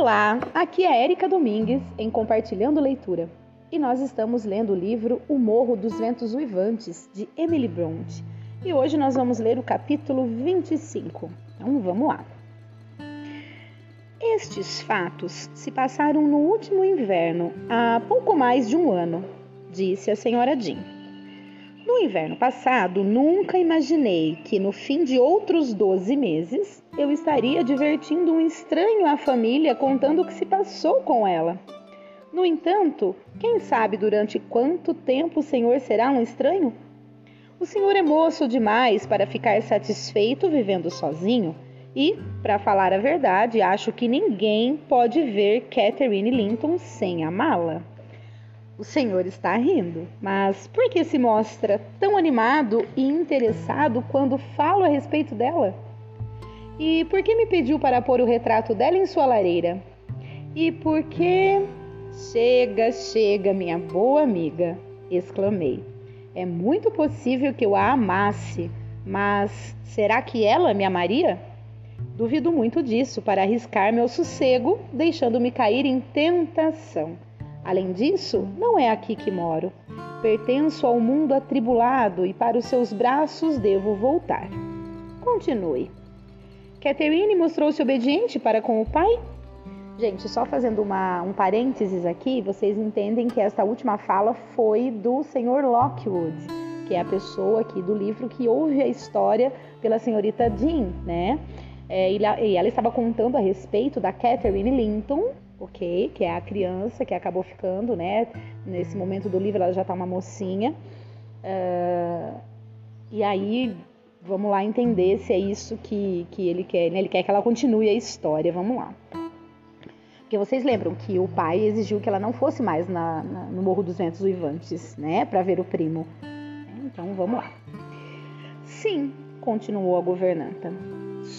Olá, aqui é Érica Domingues em Compartilhando Leitura e nós estamos lendo o livro O Morro dos Ventos Uivantes de Emily Bronte e hoje nós vamos ler o capítulo 25. Então vamos lá. Estes fatos se passaram no último inverno, há pouco mais de um ano, disse a senhora Jean. No inverno passado, nunca imaginei que no fim de outros 12 meses eu estaria divertindo um estranho à família contando o que se passou com ela. No entanto, quem sabe durante quanto tempo o senhor será um estranho? O senhor é moço demais para ficar satisfeito vivendo sozinho e, para falar a verdade, acho que ninguém pode ver Catherine Linton sem amá-la. O senhor está rindo, mas por que se mostra tão animado e interessado quando falo a respeito dela? E por que me pediu para pôr o retrato dela em sua lareira? E por que. Chega, chega, minha boa amiga! exclamei. É muito possível que eu a amasse, mas será que ela me amaria? Duvido muito disso para arriscar meu sossego, deixando-me cair em tentação. Além disso, não é aqui que moro. Pertenço ao mundo atribulado e para os seus braços devo voltar. Continue. Catherine mostrou-se obediente para com o pai? Gente, só fazendo uma, um parênteses aqui, vocês entendem que essa última fala foi do senhor Lockwood, que é a pessoa aqui do livro que ouve a história pela senhorita Jean, né? É, e ela estava contando a respeito da Catherine Linton, ok? Que é a criança que acabou ficando, né? Nesse momento do livro ela já está uma mocinha. Uh, e aí, vamos lá entender se é isso que, que ele quer, né? Ele quer que ela continue a história, vamos lá. Porque vocês lembram que o pai exigiu que ela não fosse mais na, na, no Morro dos Ventos Uivantes, né? Para ver o primo. Então, vamos lá. Sim, continuou a governanta.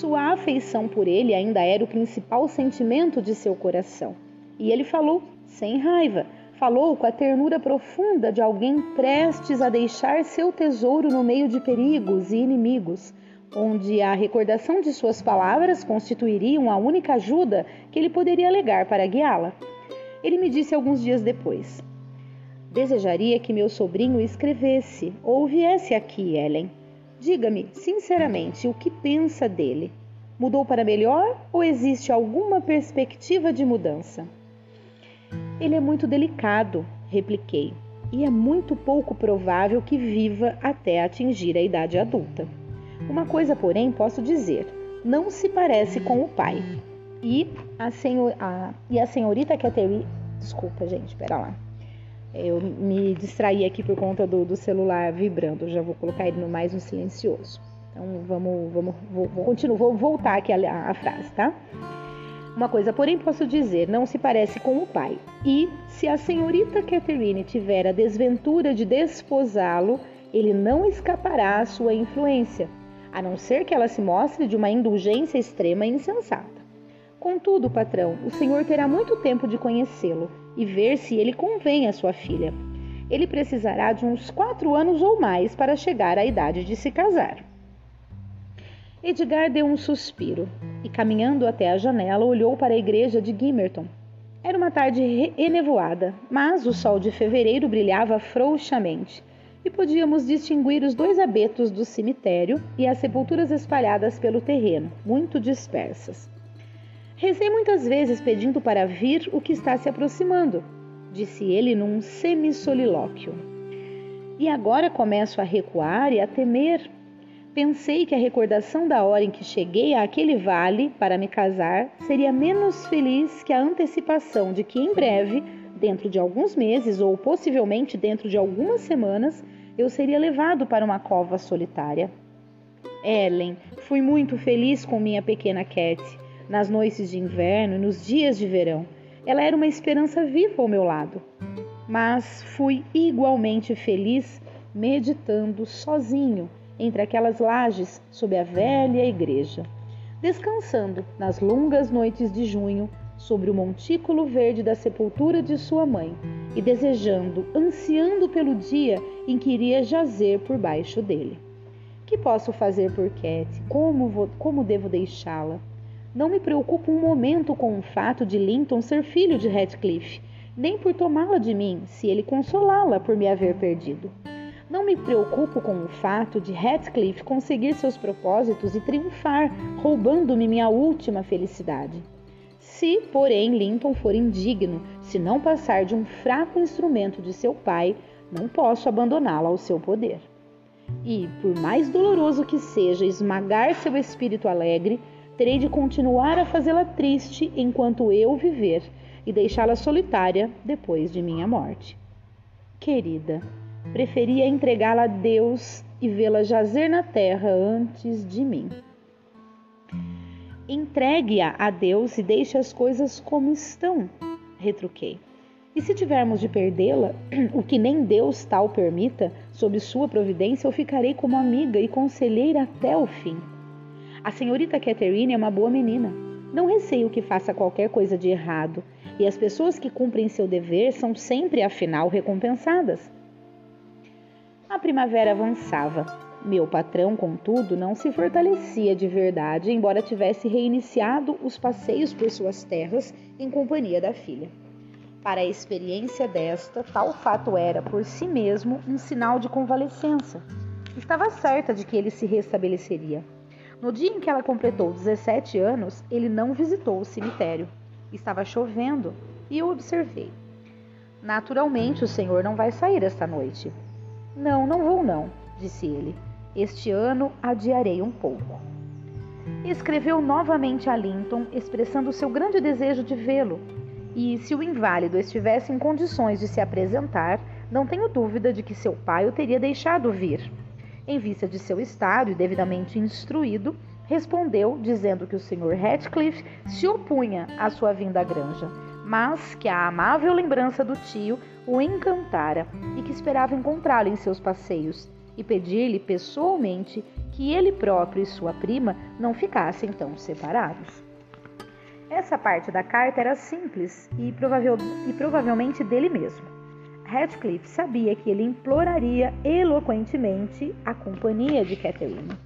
Sua afeição por ele ainda era o principal sentimento de seu coração. E ele falou sem raiva, falou com a ternura profunda de alguém prestes a deixar seu tesouro no meio de perigos e inimigos, onde a recordação de suas palavras constituiria a única ajuda que ele poderia alegar para guiá-la. Ele me disse alguns dias depois: Desejaria que meu sobrinho escrevesse ou viesse aqui, Ellen. Diga-me, sinceramente, o que pensa dele? Mudou para melhor ou existe alguma perspectiva de mudança? Ele é muito delicado, repliquei, e é muito pouco provável que viva até atingir a idade adulta. Uma coisa, porém, posso dizer: não se parece com o pai. E a, senhor, a, e a senhorita Catherine. Desculpa, gente, pera lá. Eu me distraí aqui por conta do, do celular vibrando. Eu já vou colocar ele no mais no silencioso. Então vamos, vamos, vou, vou continuar, vou voltar aqui a, a frase, tá? Uma coisa, porém, posso dizer, não se parece com o pai. E se a senhorita Catherine tiver a desventura de desposá-lo, ele não escapará à sua influência, a não ser que ela se mostre de uma indulgência extrema e insensata. Contudo, patrão, o senhor terá muito tempo de conhecê-lo e ver se ele convém à sua filha. Ele precisará de uns quatro anos ou mais para chegar à idade de se casar. Edgar deu um suspiro e, caminhando até a janela, olhou para a igreja de Gimerton. Era uma tarde enevoada, mas o sol de fevereiro brilhava frouxamente e podíamos distinguir os dois abetos do cemitério e as sepulturas espalhadas pelo terreno, muito dispersas. Rezei muitas vezes pedindo para vir o que está se aproximando, disse ele num semissolilóquio. E agora começo a recuar e a temer. Pensei que a recordação da hora em que cheguei àquele vale para me casar seria menos feliz que a antecipação de que em breve, dentro de alguns meses ou possivelmente dentro de algumas semanas, eu seria levado para uma cova solitária. Ellen, fui muito feliz com minha pequena Cat nas noites de inverno e nos dias de verão. Ela era uma esperança viva ao meu lado. Mas fui igualmente feliz meditando sozinho entre aquelas lajes sob a velha igreja, descansando nas longas noites de junho sobre o montículo verde da sepultura de sua mãe e desejando, ansiando pelo dia em que iria jazer por baixo dele. Que posso fazer por Cat? Como, vou, como devo deixá-la? Não me preocupo um momento com o fato de Linton ser filho de Radcliffe, nem por tomá-la de mim, se ele consolá-la por me haver perdido. Não me preocupo com o fato de Radcliffe conseguir seus propósitos e triunfar, roubando-me minha última felicidade. Se, porém, Linton for indigno, se não passar de um fraco instrumento de seu pai, não posso abandoná-la ao seu poder. E, por mais doloroso que seja esmagar seu espírito alegre, terei de continuar a fazê-la triste enquanto eu viver e deixá-la solitária depois de minha morte. Querida, preferia entregá-la a Deus e vê-la jazer na terra antes de mim. Entregue-a a Deus e deixe as coisas como estão, retruquei. E se tivermos de perdê-la, o que nem Deus tal permita, sob sua providência, eu ficarei como amiga e conselheira até o fim. A senhorita Catherine é uma boa menina. Não receio que faça qualquer coisa de errado, e as pessoas que cumprem seu dever são sempre, afinal, recompensadas. A primavera avançava. Meu patrão, contudo, não se fortalecia de verdade, embora tivesse reiniciado os passeios por suas terras em companhia da filha. Para a experiência desta, tal fato era, por si mesmo, um sinal de convalescença. Estava certa de que ele se restabeleceria. No dia em que ela completou 17 anos, ele não visitou o cemitério. Estava chovendo e eu observei. Naturalmente, o senhor não vai sair esta noite. Não, não vou não, disse ele. Este ano adiarei um pouco. Escreveu novamente a Linton, expressando seu grande desejo de vê-lo, e se o inválido estivesse em condições de se apresentar, não tenho dúvida de que seu pai o teria deixado vir. Em vista de seu estado e devidamente instruído, respondeu dizendo que o Sr. Ratcliffe se opunha à sua vinda à granja, mas que a amável lembrança do tio o encantara e que esperava encontrá-lo em seus passeios e pedir-lhe pessoalmente que ele próprio e sua prima não ficassem tão separados. Essa parte da carta era simples e, e provavelmente dele mesmo. Radcliffe sabia que ele imploraria eloquentemente a companhia de Catherine.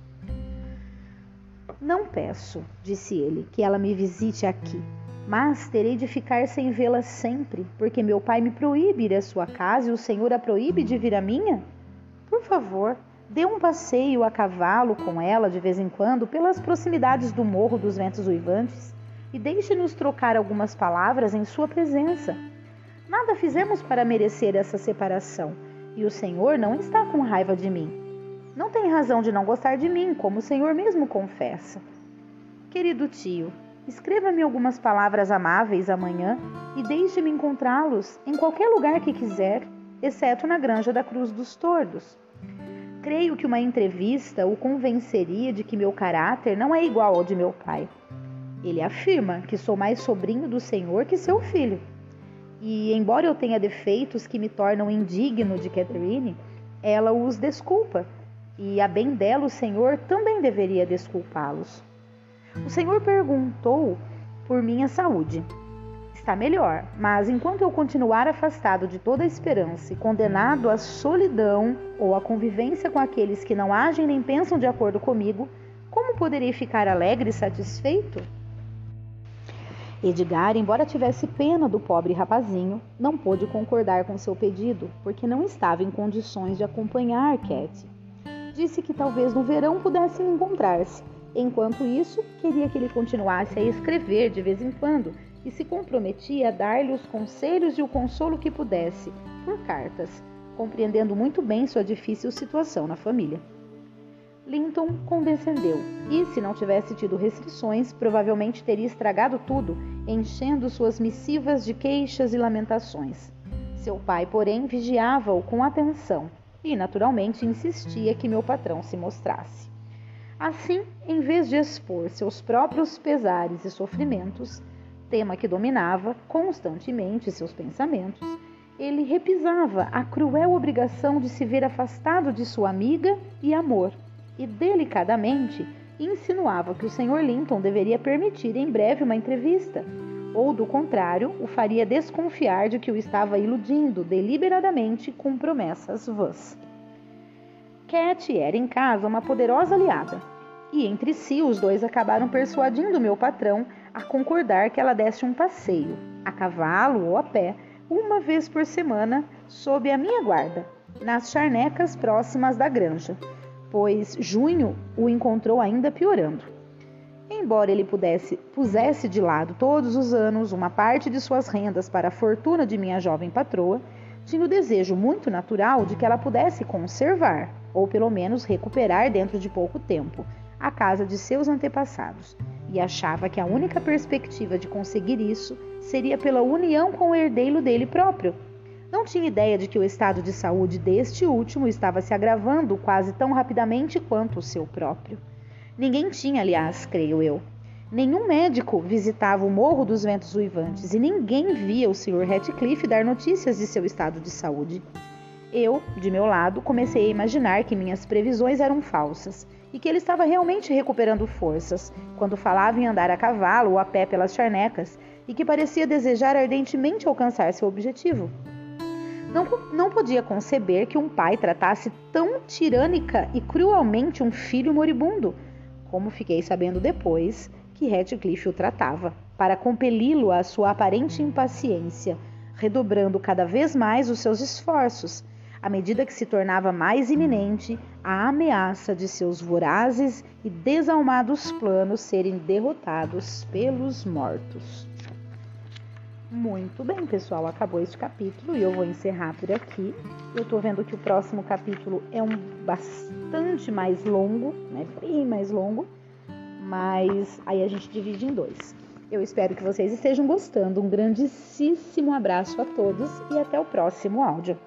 Não peço, disse ele, que ela me visite aqui, mas terei de ficar sem vê-la sempre, porque meu pai me proíbe ir à sua casa e o senhor a proíbe de vir à minha? Por favor, dê um passeio a cavalo com ela de vez em quando pelas proximidades do Morro dos Ventos Uivantes e deixe-nos trocar algumas palavras em Sua presença. Nada fizemos para merecer essa separação e o Senhor não está com raiva de mim. Não tem razão de não gostar de mim, como o Senhor mesmo confessa. Querido tio, escreva-me algumas palavras amáveis amanhã e deixe-me encontrá-los em qualquer lugar que quiser, exceto na Granja da Cruz dos Tordos. Creio que uma entrevista o convenceria de que meu caráter não é igual ao de meu pai. Ele afirma que sou mais sobrinho do Senhor que seu filho. E, embora eu tenha defeitos que me tornam indigno de Catherine, ela os desculpa. E, a bem dela, o Senhor também deveria desculpá-los. O Senhor perguntou por minha saúde. Está melhor, mas enquanto eu continuar afastado de toda esperança e condenado à solidão ou à convivência com aqueles que não agem nem pensam de acordo comigo, como poderei ficar alegre e satisfeito? Edgar, embora tivesse pena do pobre rapazinho, não pôde concordar com seu pedido, porque não estava em condições de acompanhar Cat. Disse que talvez no verão pudessem encontrar-se. Enquanto isso, queria que ele continuasse a escrever de vez em quando e se comprometia a dar-lhe os conselhos e o consolo que pudesse, por cartas, compreendendo muito bem sua difícil situação na família. Linton condescendeu e, se não tivesse tido restrições, provavelmente teria estragado tudo, enchendo suas missivas de queixas e lamentações. Seu pai, porém, vigiava-o com atenção e, naturalmente, insistia que meu patrão se mostrasse. Assim, em vez de expor seus próprios pesares e sofrimentos, tema que dominava constantemente seus pensamentos, ele repisava a cruel obrigação de se ver afastado de sua amiga e amor e delicadamente insinuava que o Sr. Linton deveria permitir em breve uma entrevista, ou do contrário, o faria desconfiar de que o estava iludindo deliberadamente com promessas vãs. Cat era em casa uma poderosa aliada, e entre si os dois acabaram persuadindo meu patrão a concordar que ela desse um passeio, a cavalo ou a pé, uma vez por semana, sob a minha guarda, nas charnecas próximas da granja, pois junho o encontrou ainda piorando. Embora ele pudesse, pusesse de lado todos os anos uma parte de suas rendas para a fortuna de minha jovem patroa, tinha o desejo muito natural de que ela pudesse conservar, ou pelo menos recuperar dentro de pouco tempo, a casa de seus antepassados, e achava que a única perspectiva de conseguir isso seria pela união com o herdeiro dele próprio. Não tinha ideia de que o estado de saúde deste último estava se agravando quase tão rapidamente quanto o seu próprio. Ninguém tinha, aliás, creio eu. Nenhum médico visitava o Morro dos Ventos Uivantes e ninguém via o Sr. Ratcliffe dar notícias de seu estado de saúde. Eu, de meu lado, comecei a imaginar que minhas previsões eram falsas e que ele estava realmente recuperando forças quando falava em andar a cavalo ou a pé pelas charnecas e que parecia desejar ardentemente alcançar seu objetivo. Não, não podia conceber que um pai tratasse tão tirânica e cruelmente um filho moribundo, como fiquei sabendo depois que Ratcliffe o tratava, para compeli-lo à sua aparente impaciência, redobrando cada vez mais os seus esforços à medida que se tornava mais iminente a ameaça de seus vorazes e desalmados planos serem derrotados pelos mortos. Muito bem, pessoal, acabou este capítulo e eu vou encerrar por aqui. Eu tô vendo que o próximo capítulo é um bastante mais longo, né? Bem mais longo, mas aí a gente divide em dois. Eu espero que vocês estejam gostando. Um grandíssimo abraço a todos e até o próximo áudio.